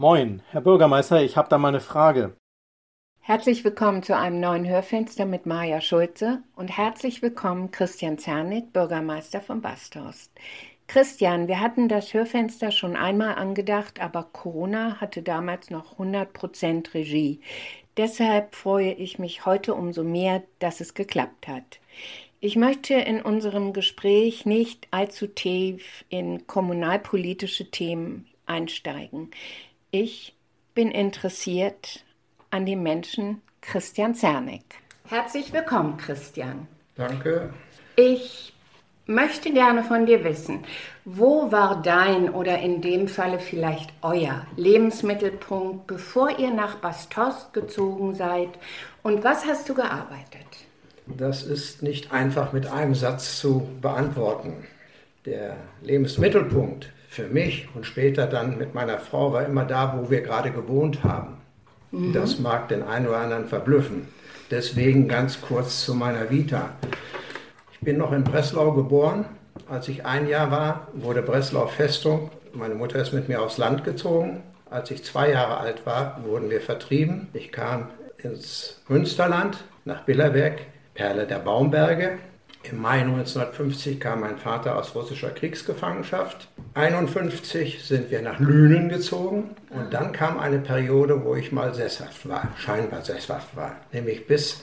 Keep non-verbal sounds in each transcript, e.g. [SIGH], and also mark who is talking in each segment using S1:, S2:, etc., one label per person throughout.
S1: Moin, Herr Bürgermeister, ich habe da mal eine Frage.
S2: Herzlich willkommen zu einem neuen Hörfenster mit Maja Schulze und herzlich willkommen Christian Zernick, Bürgermeister von Basthorst. Christian, wir hatten das Hörfenster schon einmal angedacht, aber Corona hatte damals noch 100% Regie. Deshalb freue ich mich heute umso mehr, dass es geklappt hat. Ich möchte in unserem Gespräch nicht allzu tief in kommunalpolitische Themen einsteigen. Ich bin interessiert an dem Menschen Christian Zernick. Herzlich willkommen, Christian.
S3: Danke.
S2: Ich möchte gerne von dir wissen, wo war dein oder in dem Falle vielleicht euer Lebensmittelpunkt, bevor ihr nach Bastost gezogen seid und was hast du gearbeitet?
S3: Das ist nicht einfach mit einem Satz zu beantworten. Der Lebensmittelpunkt für mich und später dann mit meiner Frau war immer da, wo wir gerade gewohnt haben. Mhm. Das mag den einen oder anderen verblüffen. Deswegen ganz kurz zu meiner Vita. Ich bin noch in Breslau geboren. Als ich ein Jahr war, wurde Breslau Festung. Meine Mutter ist mit mir aufs Land gezogen. Als ich zwei Jahre alt war, wurden wir vertrieben. Ich kam ins Münsterland, nach Billerberg, Perle der Baumberge. Im Mai 1950 kam mein Vater aus russischer Kriegsgefangenschaft. 1951 sind wir nach Lünen gezogen und dann kam eine Periode, wo ich mal sesshaft war, scheinbar sesshaft war. Nämlich bis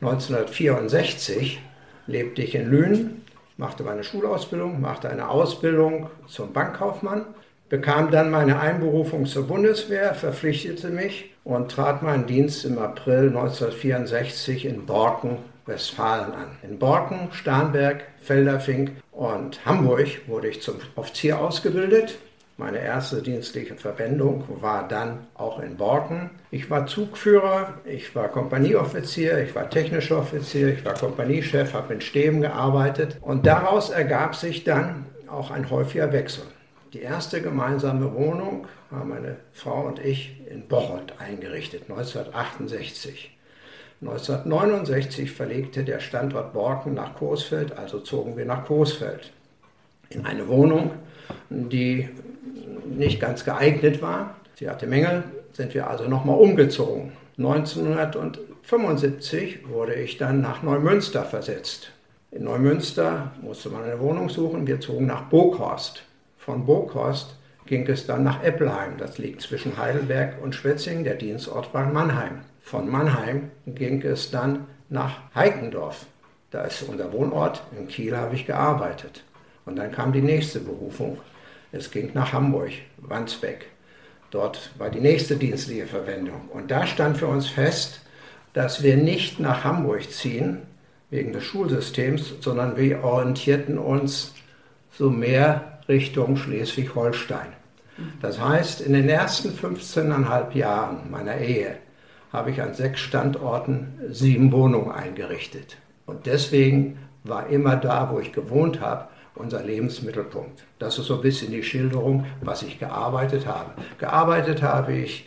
S3: 1964 lebte ich in Lünen, machte meine Schulausbildung, machte eine Ausbildung zum Bankkaufmann, bekam dann meine Einberufung zur Bundeswehr, verpflichtete mich und trat meinen Dienst im April 1964 in Borken Westfalen an. In Borken, Starnberg, Felderfink und Hamburg wurde ich zum Offizier ausgebildet. Meine erste dienstliche Verwendung war dann auch in Borken. Ich war Zugführer, ich war Kompanieoffizier, ich war technischer Offizier, ich war Kompaniechef, habe in Stäben gearbeitet und daraus ergab sich dann auch ein häufiger Wechsel. Die erste gemeinsame Wohnung haben meine Frau und ich in Bocholt eingerichtet, 1968. 1969 verlegte der Standort Borken nach Coesfeld, also zogen wir nach Coesfeld. In eine Wohnung, die nicht ganz geeignet war. Sie hatte Mängel, sind wir also nochmal umgezogen. 1975 wurde ich dann nach Neumünster versetzt. In Neumünster musste man eine Wohnung suchen. Wir zogen nach Boghorst. Von Boghorst ging es dann nach Eppelheim. Das liegt zwischen Heidelberg und Schwetzingen. Der Dienstort war Mannheim. Von Mannheim ging es dann nach Heikendorf. Da ist unser Wohnort. In Kiel habe ich gearbeitet. Und dann kam die nächste Berufung. Es ging nach Hamburg, Wandsbeck. Dort war die nächste dienstliche Verwendung. Und da stand für uns fest, dass wir nicht nach Hamburg ziehen, wegen des Schulsystems, sondern wir orientierten uns so mehr Richtung Schleswig-Holstein. Das heißt, in den ersten 15,5 Jahren meiner Ehe habe ich an sechs Standorten sieben Wohnungen eingerichtet. Und deswegen war immer da, wo ich gewohnt habe, unser Lebensmittelpunkt. Das ist so ein bisschen die Schilderung, was ich gearbeitet habe. Gearbeitet habe ich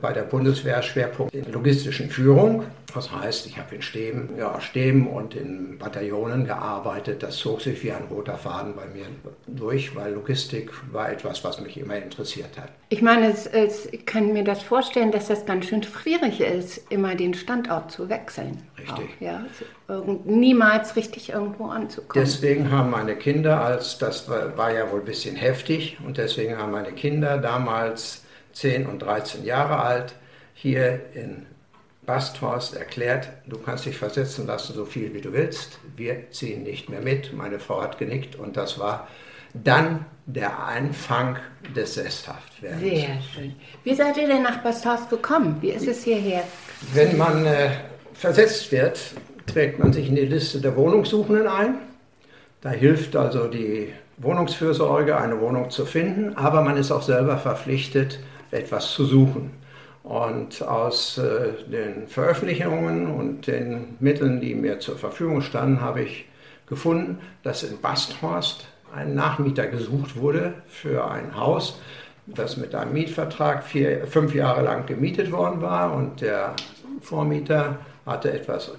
S3: bei der Bundeswehr Schwerpunkt in logistischen Führung. Das heißt, ich habe in Stäben, ja, Stäben und in Bataillonen gearbeitet. Das zog sich wie ein roter Faden bei mir durch, weil Logistik war etwas, was mich immer interessiert hat.
S2: Ich meine, es, es, ich kann mir das vorstellen, dass das ganz schön schwierig ist, immer den Standort zu wechseln.
S3: Richtig.
S2: Auch, ja, niemals richtig irgendwo anzukommen.
S3: Deswegen haben meine Kinder, als das war, war ja wohl ein bisschen heftig, und deswegen haben meine Kinder damals 10 und 13 Jahre alt, hier in Basthorst erklärt, du kannst dich versetzen lassen, so viel wie du willst. Wir ziehen nicht mehr mit. Meine Frau hat genickt und das war dann der Anfang des Sesshaftwerdens.
S2: Sehr schön. Wie seid ihr denn nach Basthorst gekommen? Wie ist es hierher?
S3: Wenn man äh, versetzt wird, trägt man sich in die Liste der Wohnungssuchenden ein. Da hilft also die Wohnungsfürsorge, eine Wohnung zu finden, aber man ist auch selber verpflichtet, etwas zu suchen. Und aus äh, den Veröffentlichungen und den Mitteln, die mir zur Verfügung standen, habe ich gefunden, dass in Basthorst ein Nachmieter gesucht wurde für ein Haus, das mit einem Mietvertrag vier, fünf Jahre lang gemietet worden war. Und der Vormieter hatte etwas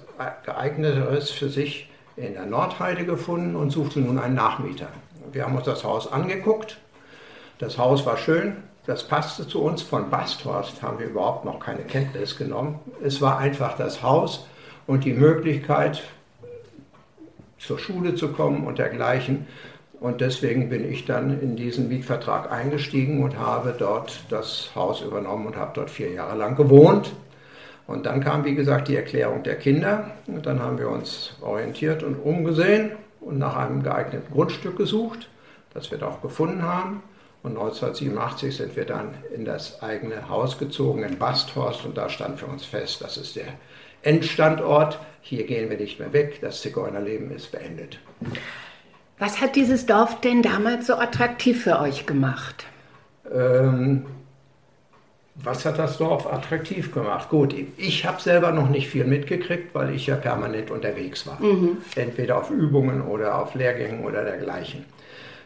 S3: geeigneteres für sich in der Nordheide gefunden und suchte nun einen Nachmieter. Wir haben uns das Haus angeguckt. Das Haus war schön, das passte zu uns. Von Basthorst haben wir überhaupt noch keine Kenntnis genommen. Es war einfach das Haus und die Möglichkeit, zur Schule zu kommen und dergleichen. Und deswegen bin ich dann in diesen Mietvertrag eingestiegen und habe dort das Haus übernommen und habe dort vier Jahre lang gewohnt. Und dann kam, wie gesagt, die Erklärung der Kinder. Und dann haben wir uns orientiert und umgesehen und nach einem geeigneten Grundstück gesucht, das wir da auch gefunden haben. Und 1987 sind wir dann in das eigene Haus gezogen in Basthorst und da stand für uns fest, das ist der Endstandort. Hier gehen wir nicht mehr weg, das Zigeunerleben ist beendet.
S2: Was hat dieses Dorf denn damals so attraktiv für euch gemacht?
S3: Ähm, was hat das Dorf attraktiv gemacht? Gut, ich habe selber noch nicht viel mitgekriegt, weil ich ja permanent unterwegs war. Mhm. Entweder auf Übungen oder auf Lehrgängen oder dergleichen.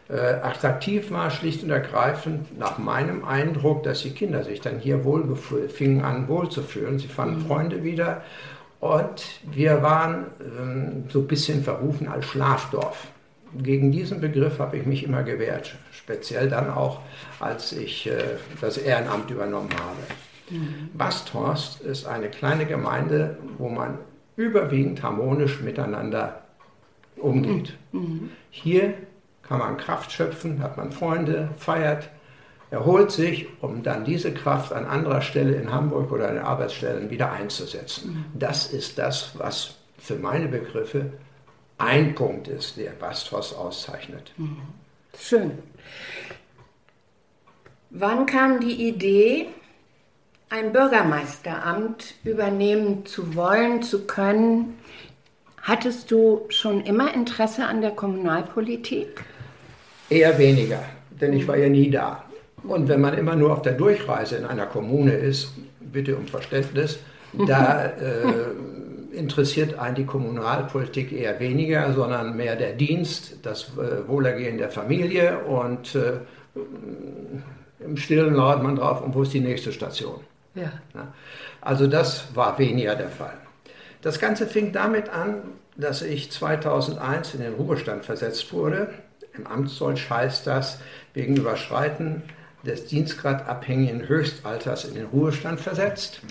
S3: Äh, attraktiv war schlicht und ergreifend nach meinem Eindruck, dass die Kinder sich dann hier wohl fingen an wohlzufühlen. Sie fanden mhm. Freunde wieder und wir waren ähm, so ein bisschen verrufen als Schlafdorf. Gegen diesen Begriff habe ich mich immer gewehrt, speziell dann auch, als ich äh, das Ehrenamt übernommen habe. Mhm. Basthorst ist eine kleine Gemeinde, wo man überwiegend harmonisch miteinander umgeht. Mhm. Hier kann man Kraft schöpfen, hat man Freunde, feiert, erholt sich, um dann diese Kraft an anderer Stelle in Hamburg oder an den Arbeitsstellen wieder einzusetzen. Mhm. Das ist das, was für meine Begriffe ein Punkt ist, der Bastos auszeichnet.
S2: Mhm. Schön. Wann kam die Idee, ein Bürgermeisteramt übernehmen zu wollen, zu können? Hattest du schon immer Interesse an der Kommunalpolitik?
S3: Eher weniger, denn ich war ja nie da. Und wenn man immer nur auf der Durchreise in einer Kommune ist, bitte um Verständnis, [LAUGHS] da äh, interessiert einen die Kommunalpolitik eher weniger, sondern mehr der Dienst, das äh, Wohlergehen der Familie und äh, im Stillen lauert man drauf, und wo ist die nächste Station. Ja. Also das war weniger der Fall. Das Ganze fing damit an, dass ich 2001 in den Ruhestand versetzt wurde im Amtsdeutsch heißt das wegen Überschreiten des dienstgradabhängigen Höchstalters in den Ruhestand versetzt.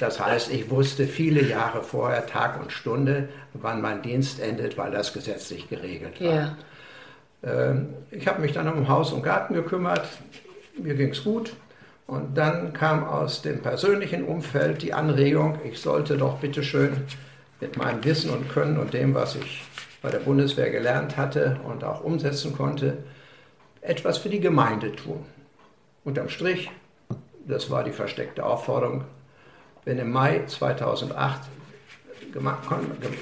S3: Das heißt, ich wusste viele Jahre vorher, Tag und Stunde, wann mein Dienst endet, weil das gesetzlich geregelt war. Ja. Ähm, ich habe mich dann um Haus und Garten gekümmert, mir ging es gut. Und dann kam aus dem persönlichen Umfeld die Anregung, ich sollte doch bitteschön mit meinem Wissen und Können und dem, was ich bei der Bundeswehr gelernt hatte und auch umsetzen konnte, etwas für die Gemeinde tun. Unterm Strich, das war die versteckte Aufforderung, wenn im Mai 2008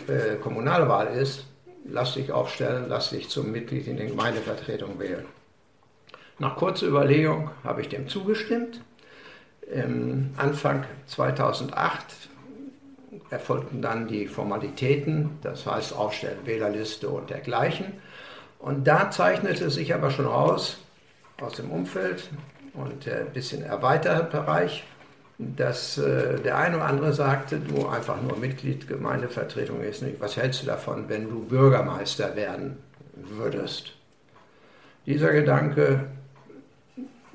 S3: äh, Kommunalwahl ist, lass dich aufstellen, lass dich zum Mitglied in der Gemeindevertretung wählen. Nach kurzer Überlegung habe ich dem zugestimmt. Im Anfang 2008 erfolgten dann die Formalitäten, das heißt Aufstellen Wählerliste und dergleichen. Und da zeichnete sich aber schon aus, aus dem Umfeld und ein bisschen erweiterter Bereich, dass äh, der eine oder andere sagte, du einfach nur Mitglied Gemeindevertretung ist nicht. Was hältst du davon, wenn du Bürgermeister werden würdest? Dieser Gedanke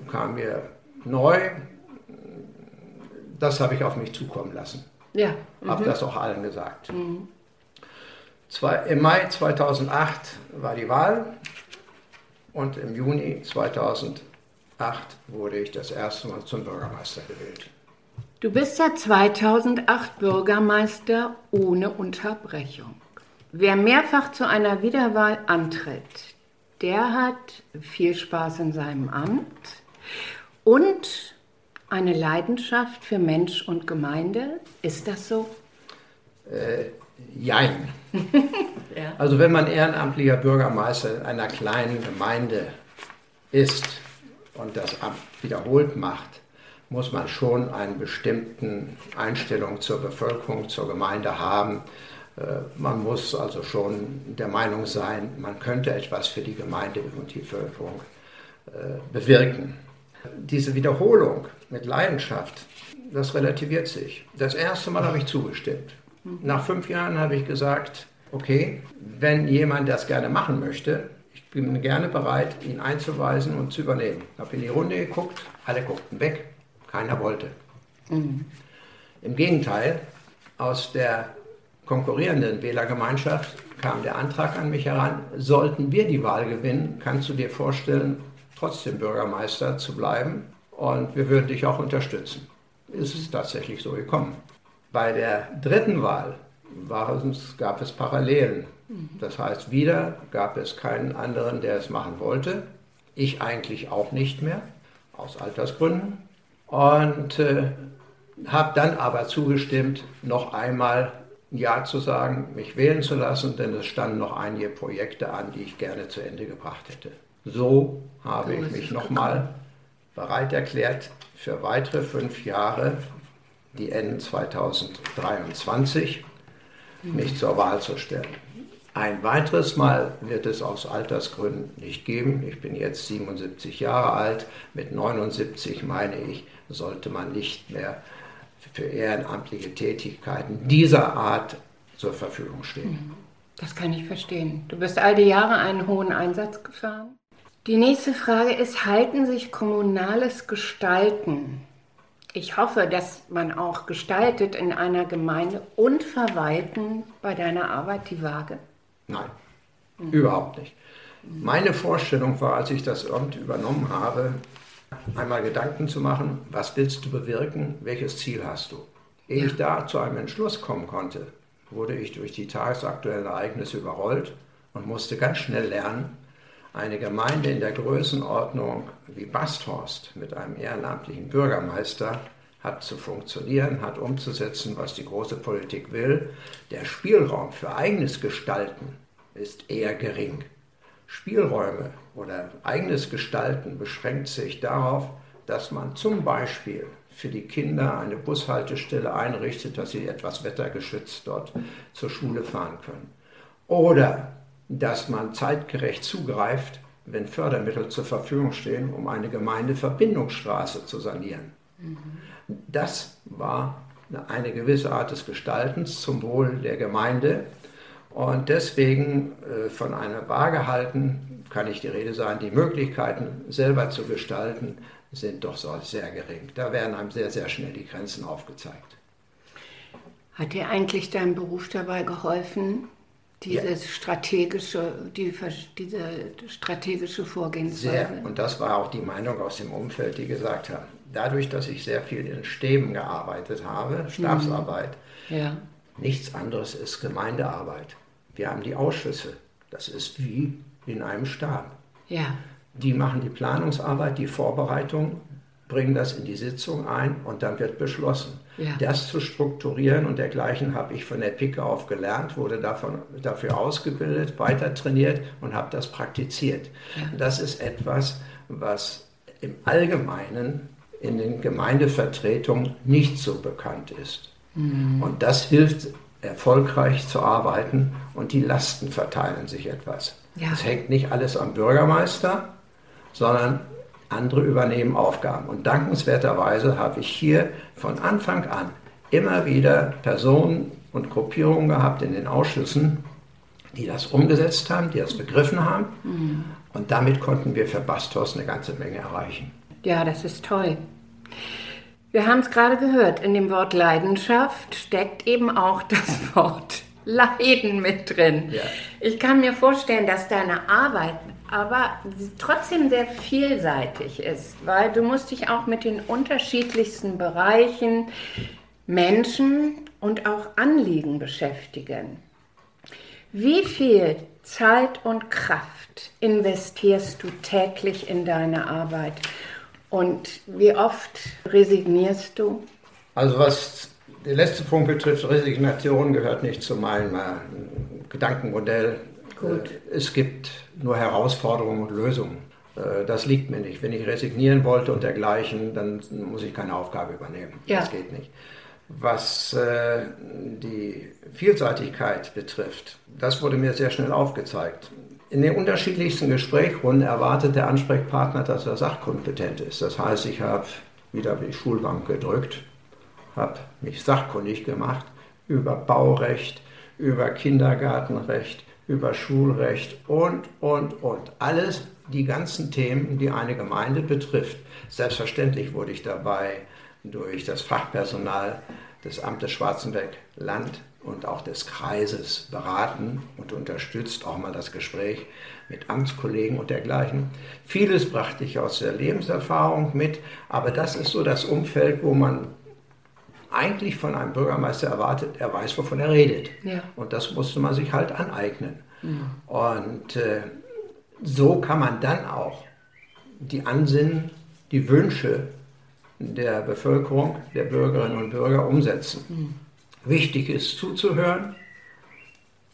S3: kam mir neu. Das habe ich auf mich zukommen lassen. Ja. Mhm. Habe das auch allen gesagt. Mhm. Zwei, Im Mai 2008 war die Wahl und im Juni 2008 wurde ich das erste Mal zum Bürgermeister gewählt.
S2: Du bist ja 2008 Bürgermeister ohne Unterbrechung. Wer mehrfach zu einer Wiederwahl antritt, der hat viel Spaß in seinem Amt und eine Leidenschaft für Mensch und Gemeinde. Ist das so?
S3: Äh, jein. [LAUGHS] ja. Also wenn man ehrenamtlicher Bürgermeister in einer kleinen Gemeinde ist und das Amt wiederholt macht, muss man schon eine bestimmte Einstellung zur Bevölkerung, zur Gemeinde haben. Äh, man muss also schon der Meinung sein, man könnte etwas für die Gemeinde und die Bevölkerung äh, bewirken. Diese Wiederholung mit Leidenschaft, das relativiert sich. Das erste Mal habe ich zugestimmt. Nach fünf Jahren habe ich gesagt, okay, wenn jemand das gerne machen möchte, ich bin gerne bereit, ihn einzuweisen und zu übernehmen. Ich habe in die Runde geguckt, alle guckten weg, keiner wollte. Mhm. Im Gegenteil, aus der konkurrierenden Wählergemeinschaft kam der Antrag an mich heran, sollten wir die Wahl gewinnen, kannst du dir vorstellen, trotzdem Bürgermeister zu bleiben und wir würden dich auch unterstützen. Es ist tatsächlich so gekommen. Bei der dritten Wahl es, gab es Parallelen. Das heißt, wieder gab es keinen anderen, der es machen wollte. Ich eigentlich auch nicht mehr, aus Altersgründen. Und äh, habe dann aber zugestimmt, noch einmal Ja zu sagen, mich wählen zu lassen, denn es standen noch einige Projekte an, die ich gerne zu Ende gebracht hätte. So habe ich mich nochmal bereit erklärt, für weitere fünf Jahre, die enden 2023, mich zur Wahl zu stellen. Ein weiteres Mal wird es aus Altersgründen nicht geben. Ich bin jetzt 77 Jahre alt. Mit 79 meine ich, sollte man nicht mehr für ehrenamtliche Tätigkeiten dieser Art zur Verfügung stehen.
S2: Das kann ich verstehen. Du bist all die Jahre einen hohen Einsatz gefahren. Die nächste Frage ist, halten sich kommunales Gestalten ich hoffe, dass man auch gestaltet in einer Gemeinde und verwalten bei deiner Arbeit die Waage?
S3: Nein, mhm. überhaupt nicht. Meine Vorstellung war, als ich das Amt übernommen habe, einmal Gedanken zu machen, was willst du bewirken, welches Ziel hast du. Ehe ich da zu einem Entschluss kommen konnte, wurde ich durch die tagesaktuellen Ereignisse überrollt und musste ganz schnell lernen, eine Gemeinde in der Größenordnung wie Basthorst mit einem ehrenamtlichen Bürgermeister hat zu funktionieren, hat umzusetzen, was die große Politik will. Der Spielraum für eigenes Gestalten ist eher gering. Spielräume oder eigenes Gestalten beschränkt sich darauf, dass man zum Beispiel für die Kinder eine Bushaltestelle einrichtet, dass sie etwas wettergeschützt dort zur Schule fahren können. Oder dass man zeitgerecht zugreift, wenn Fördermittel zur Verfügung stehen, um eine Gemeindeverbindungsstraße zu sanieren. Mhm. Das war eine gewisse Art des Gestaltens zum Wohl der Gemeinde. Und deswegen äh, von einer Waage halten, kann nicht die Rede sein, die Möglichkeiten selber zu gestalten sind doch sehr gering. Da werden einem sehr, sehr schnell die Grenzen aufgezeigt.
S2: Hat dir eigentlich dein Beruf dabei geholfen, dieses ja. strategische, die, diese strategische Vorgehensweise.
S3: Sehr. Und das war auch die Meinung aus dem Umfeld, die gesagt haben, dadurch, dass ich sehr viel in Stäben gearbeitet habe, Stabsarbeit, mhm. ja. nichts anderes ist Gemeindearbeit. Wir haben die Ausschüsse. Das ist wie in einem Stab. Ja. Die machen die Planungsarbeit, die Vorbereitung, bringen das in die Sitzung ein und dann wird beschlossen. Ja. Das zu strukturieren und dergleichen habe ich von der Pike auf gelernt, wurde davon, dafür ausgebildet, weiter trainiert und habe das praktiziert. Ja. Das ist etwas, was im Allgemeinen in den Gemeindevertretungen nicht so bekannt ist. Mhm. Und das hilft erfolgreich zu arbeiten und die Lasten verteilen sich etwas. Es ja. hängt nicht alles am Bürgermeister, sondern andere übernehmen Aufgaben. Und dankenswerterweise habe ich hier von Anfang an immer wieder Personen und Gruppierungen gehabt in den Ausschüssen, die das umgesetzt haben, die das begriffen haben. Mhm. Und damit konnten wir für Bastos eine ganze Menge erreichen.
S2: Ja, das ist toll. Wir haben es gerade gehört, in dem Wort Leidenschaft steckt eben auch das [LAUGHS] Wort Leiden mit drin. Ja. Ich kann mir vorstellen, dass deine Arbeit aber trotzdem sehr vielseitig ist, weil du musst dich auch mit den unterschiedlichsten Bereichen, Menschen und auch Anliegen beschäftigen. Wie viel Zeit und Kraft investierst du täglich in deine Arbeit und wie oft resignierst du?
S3: Also was der letzte Punkt betrifft, Resignation gehört nicht zu meinem äh, Gedankenmodell. Gut. Äh, es gibt nur Herausforderungen und Lösungen. Äh, das liegt mir nicht. Wenn ich resignieren wollte und dergleichen, dann muss ich keine Aufgabe übernehmen. Ja. Das geht nicht. Was die Vielseitigkeit betrifft, das wurde mir sehr schnell aufgezeigt. In den unterschiedlichsten Gesprächsrunden erwartet der Ansprechpartner, dass er sachkompetent ist. Das heißt, ich habe wieder die Schulbank gedrückt, habe mich sachkundig gemacht über Baurecht, über Kindergartenrecht, über Schulrecht und, und, und. Alles die ganzen Themen, die eine Gemeinde betrifft. Selbstverständlich wurde ich dabei durch das Fachpersonal des Amtes Schwarzenberg Land und auch des Kreises beraten und unterstützt auch mal das Gespräch mit Amtskollegen und dergleichen. Vieles brachte ich aus der Lebenserfahrung mit, aber das ist so das Umfeld, wo man eigentlich von einem Bürgermeister erwartet, er weiß, wovon er redet. Ja. Und das musste man sich halt aneignen. Mhm. Und äh, so kann man dann auch die Ansinnen, die Wünsche der Bevölkerung, der Bürgerinnen und Bürger umsetzen. Mhm. Wichtig ist zuzuhören,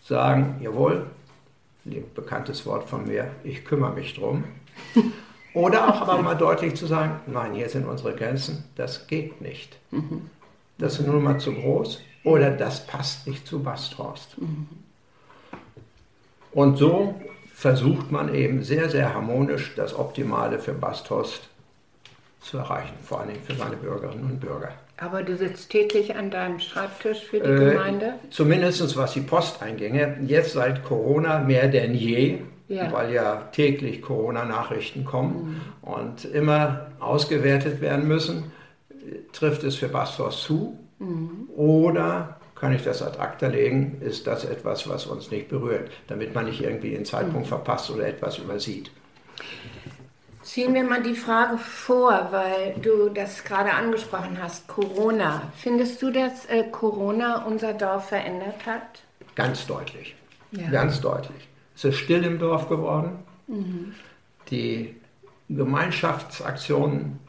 S3: sagen, jawohl, bekanntes Wort von mir, ich kümmere mich drum. [LAUGHS] Oder auch aber mal deutlich zu sagen, nein, hier sind unsere Grenzen, das geht nicht. Mhm. Das ist nur mal zu groß oder das passt nicht zu Basthorst. Mhm. Und so versucht man eben sehr, sehr harmonisch das Optimale für Basthorst zu erreichen, vor allem für seine Bürgerinnen und Bürger.
S2: Aber du sitzt täglich an deinem Schreibtisch für die äh, Gemeinde?
S3: Zumindest was die Posteingänge. Jetzt seit Corona mehr denn je, ja. weil ja täglich Corona-Nachrichten kommen mhm. und immer ausgewertet werden müssen. Trifft es für Bastos zu? Mhm. Oder kann ich das ad acta legen? Ist das etwas, was uns nicht berührt, damit man nicht irgendwie den Zeitpunkt mhm. verpasst oder etwas übersieht?
S2: Ziehen wir mal die Frage vor, weil du das gerade angesprochen hast, Corona. Findest du, dass äh, Corona unser Dorf verändert hat?
S3: Ganz deutlich. Ja. Ganz deutlich. Es ist still im Dorf geworden. Mhm. Die Gemeinschaftsaktionen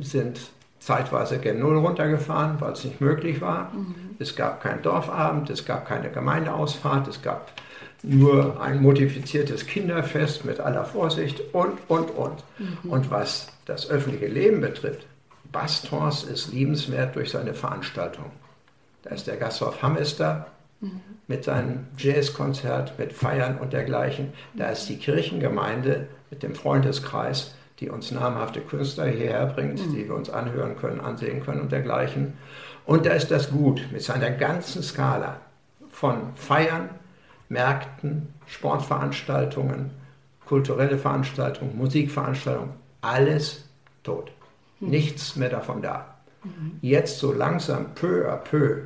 S3: sind zeitweise gen Null runtergefahren, weil es nicht möglich war. Mhm. Es gab keinen Dorfabend, es gab keine Gemeindeausfahrt, es gab nur ein modifiziertes Kinderfest mit aller Vorsicht und, und, und. Mhm. Und was das öffentliche Leben betrifft, Bastors ist liebenswert durch seine Veranstaltung. Da ist der Gasthof Hamester mhm. mit seinem Jazzkonzert, mit Feiern und dergleichen. Da ist die Kirchengemeinde mit dem Freundeskreis, die uns namhafte Künstler hierher bringt, mhm. die wir uns anhören können, ansehen können und dergleichen. Und da ist das Gut mit seiner ganzen Skala von Feiern, Märkten, Sportveranstaltungen, kulturelle Veranstaltungen, Musikveranstaltungen, alles tot. Mhm. Nichts mehr davon da. Mhm. Jetzt so langsam, peu à peu,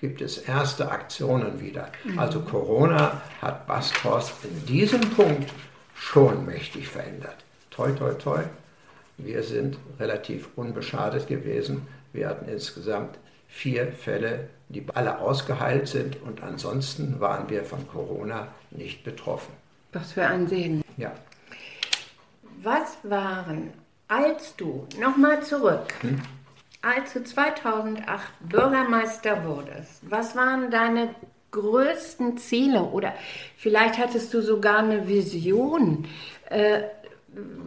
S3: gibt es erste Aktionen wieder. Mhm. Also Corona hat Basthorst in diesem Punkt schon mächtig verändert. Toi, toi, toi. Wir sind relativ unbeschadet gewesen. Wir hatten insgesamt vier Fälle die alle ausgeheilt sind und ansonsten waren wir von Corona nicht betroffen.
S2: Was für ein Segen.
S3: Ja.
S2: Was waren, als du, nochmal zurück, hm? als du 2008 Bürgermeister wurdest, was waren deine größten Ziele oder vielleicht hattest du sogar eine Vision, äh,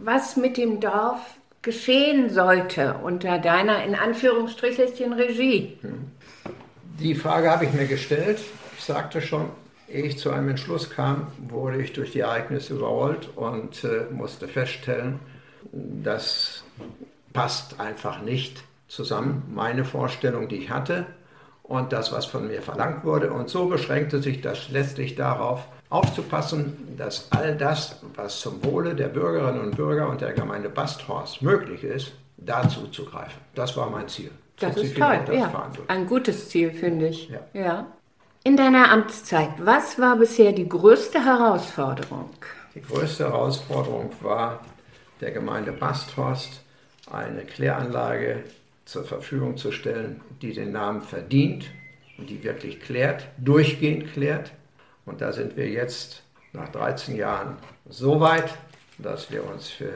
S2: was mit dem Dorf geschehen sollte unter deiner in Anführungsstrichen Regie?
S3: Die Frage habe ich mir gestellt. Ich sagte schon, ehe ich zu einem Entschluss kam, wurde ich durch die Ereignisse überrollt und äh, musste feststellen, das passt einfach nicht zusammen, meine Vorstellung, die ich hatte und das, was von mir verlangt wurde. Und so beschränkte sich das letztlich darauf, aufzupassen, dass all das, was zum Wohle der Bürgerinnen und Bürger und der Gemeinde Basthorst möglich ist, dazu zu greifen. Das war mein Ziel.
S2: Das ist toll, das ja. Ein gutes Ziel, finde ich. Ja. ja. In deiner Amtszeit, was war bisher die größte Herausforderung?
S3: Die größte Herausforderung war, der Gemeinde Basthorst eine Kläranlage zur Verfügung zu stellen, die den Namen verdient und die wirklich klärt, durchgehend klärt. Und da sind wir jetzt nach 13 Jahren so weit, dass wir uns für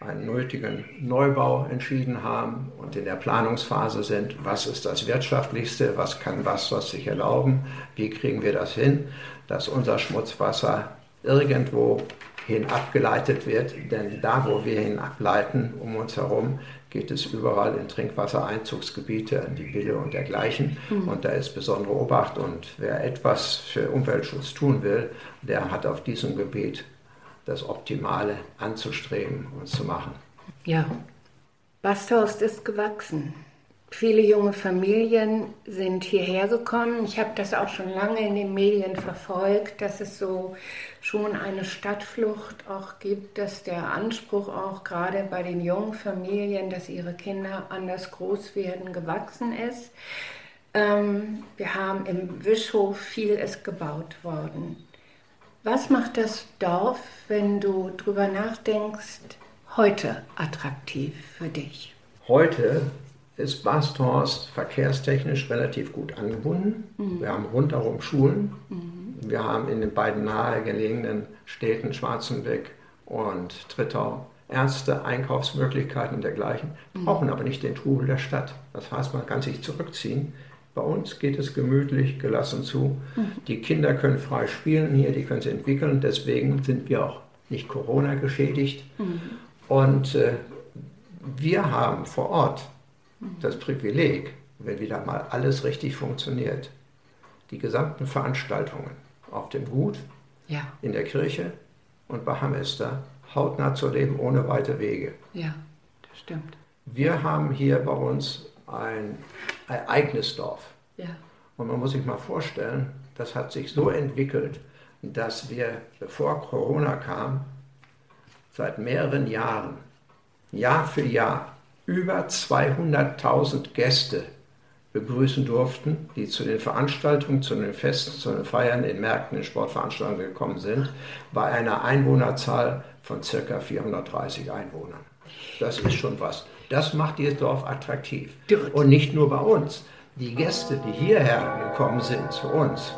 S3: einen nötigen Neubau entschieden haben und in der Planungsphase sind, was ist das Wirtschaftlichste, was kann was, was sich erlauben, wie kriegen wir das hin, dass unser Schmutzwasser irgendwo hin abgeleitet wird, denn da, wo wir hin ableiten, um uns herum, geht es überall in Trinkwassereinzugsgebiete, in die Bille und dergleichen. Mhm. Und da ist besondere Obacht. Und wer etwas für Umweltschutz tun will, der hat auf diesem Gebiet das Optimale anzustreben und zu machen.
S2: Ja, Basthorst ist gewachsen. Viele junge Familien sind hierher gekommen. Ich habe das auch schon lange in den Medien verfolgt, dass es so schon eine Stadtflucht auch gibt, dass der Anspruch auch gerade bei den jungen Familien, dass ihre Kinder anders groß werden, gewachsen ist. Ähm, wir haben im Wischhof viel ist gebaut worden. Was macht das Dorf, wenn du drüber nachdenkst, heute attraktiv für dich?
S3: Heute ist Basthorst verkehrstechnisch relativ gut angebunden. Mhm. Wir haben rundherum Schulen. Mhm. Wir haben in den beiden nahegelegenen Städten Schwarzenbeck und Trittau Ärzte, Einkaufsmöglichkeiten und dergleichen, mhm. brauchen aber nicht den Trubel der Stadt. Das heißt, man kann sich zurückziehen. Bei uns geht es gemütlich, gelassen zu. Mhm. Die Kinder können frei spielen hier, die können sich entwickeln. Deswegen sind wir auch nicht Corona geschädigt. Mhm. Und äh, wir haben vor Ort das Privileg, wenn wieder mal alles richtig funktioniert, die gesamten Veranstaltungen auf dem Gut, ja. in der Kirche und bei Hamester hautnah zu leben, ohne weite Wege.
S2: Ja, das stimmt.
S3: Wir haben hier bei uns ein Ereignisdorf. Ja. Und man muss sich mal vorstellen, das hat sich so entwickelt, dass wir, bevor Corona kam, seit mehreren Jahren, Jahr für Jahr, über 200.000 Gäste begrüßen durften, die zu den Veranstaltungen, zu den Festen, zu den Feiern in Märkten, in Sportveranstaltungen gekommen sind, bei einer Einwohnerzahl von ca. 430 Einwohnern. Das ist schon was. Das macht dieses Dorf attraktiv. Und nicht nur bei uns. Die Gäste, die hierher gekommen sind zu uns,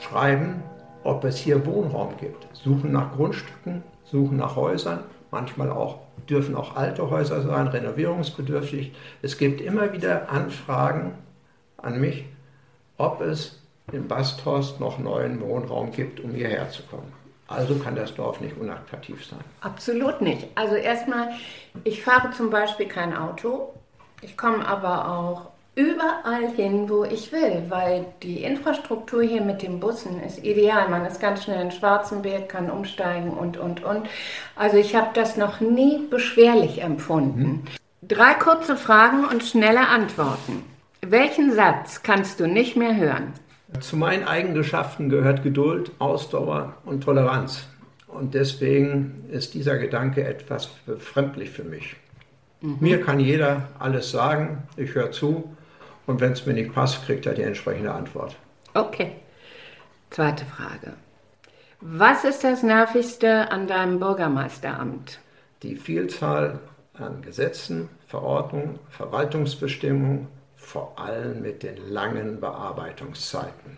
S3: schreiben, ob es hier Wohnraum gibt, suchen nach Grundstücken, suchen nach Häusern, manchmal auch dürfen auch alte Häuser sein, renovierungsbedürftig. Es gibt immer wieder Anfragen an mich, ob es in Basthorst noch neuen Wohnraum gibt, um hierher zu kommen. Also kann das Dorf nicht unattraktiv sein.
S2: Absolut nicht. Also erstmal, ich fahre zum Beispiel kein Auto. Ich komme aber auch überall hin, wo ich will, weil die Infrastruktur hier mit den Bussen ist ideal. Man ist ganz schnell in Schwarzenberg, kann umsteigen und, und, und. Also ich habe das noch nie beschwerlich empfunden. Mhm. Drei kurze Fragen und schnelle Antworten. Welchen Satz kannst du nicht mehr hören?
S3: Zu meinen Eigenschaften gehört Geduld, Ausdauer und Toleranz. Und deswegen ist dieser Gedanke etwas befremdlich für mich. Mhm. Mir kann jeder alles sagen, ich höre zu und wenn es mir nicht passt, kriegt er die entsprechende Antwort.
S2: Okay. Zweite Frage. Was ist das Nervigste an deinem Bürgermeisteramt?
S3: Die Vielzahl an Gesetzen, Verordnungen, Verwaltungsbestimmungen, vor allem mit den langen Bearbeitungszeiten.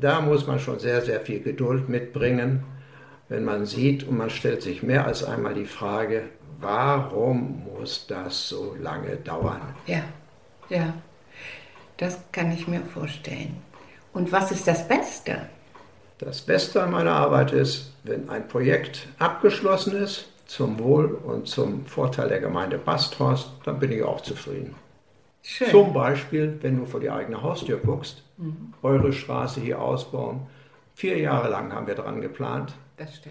S3: Da muss man schon sehr, sehr viel Geduld mitbringen, wenn man sieht und man stellt sich mehr als einmal die Frage, warum muss das so lange dauern?
S2: Ja, ja. Das kann ich mir vorstellen. Und was ist das Beste?
S3: Das Beste an meiner Arbeit ist, wenn ein Projekt abgeschlossen ist, zum Wohl und zum Vorteil der Gemeinde Basthorst, dann bin ich auch zufrieden. Schön. Zum Beispiel, wenn du vor die eigene Haustür guckst, mhm. eure Straße hier ausbauen. Vier Jahre lang haben wir daran geplant,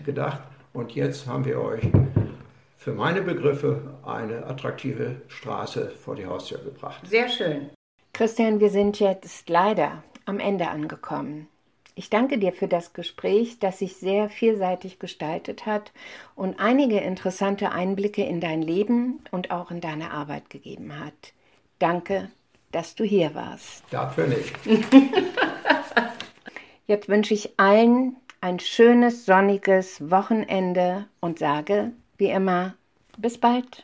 S3: gedacht und jetzt haben wir euch für meine Begriffe eine attraktive Straße vor die Haustür gebracht.
S2: Sehr schön. Christian, wir sind jetzt leider am Ende angekommen. Ich danke dir für das Gespräch, das sich sehr vielseitig gestaltet hat und einige interessante Einblicke in dein Leben und auch in deine Arbeit gegeben hat. Danke, dass du hier warst.
S3: Dafür nicht. [LAUGHS]
S2: Jetzt wünsche ich allen ein schönes, sonniges Wochenende und sage, wie immer, bis bald.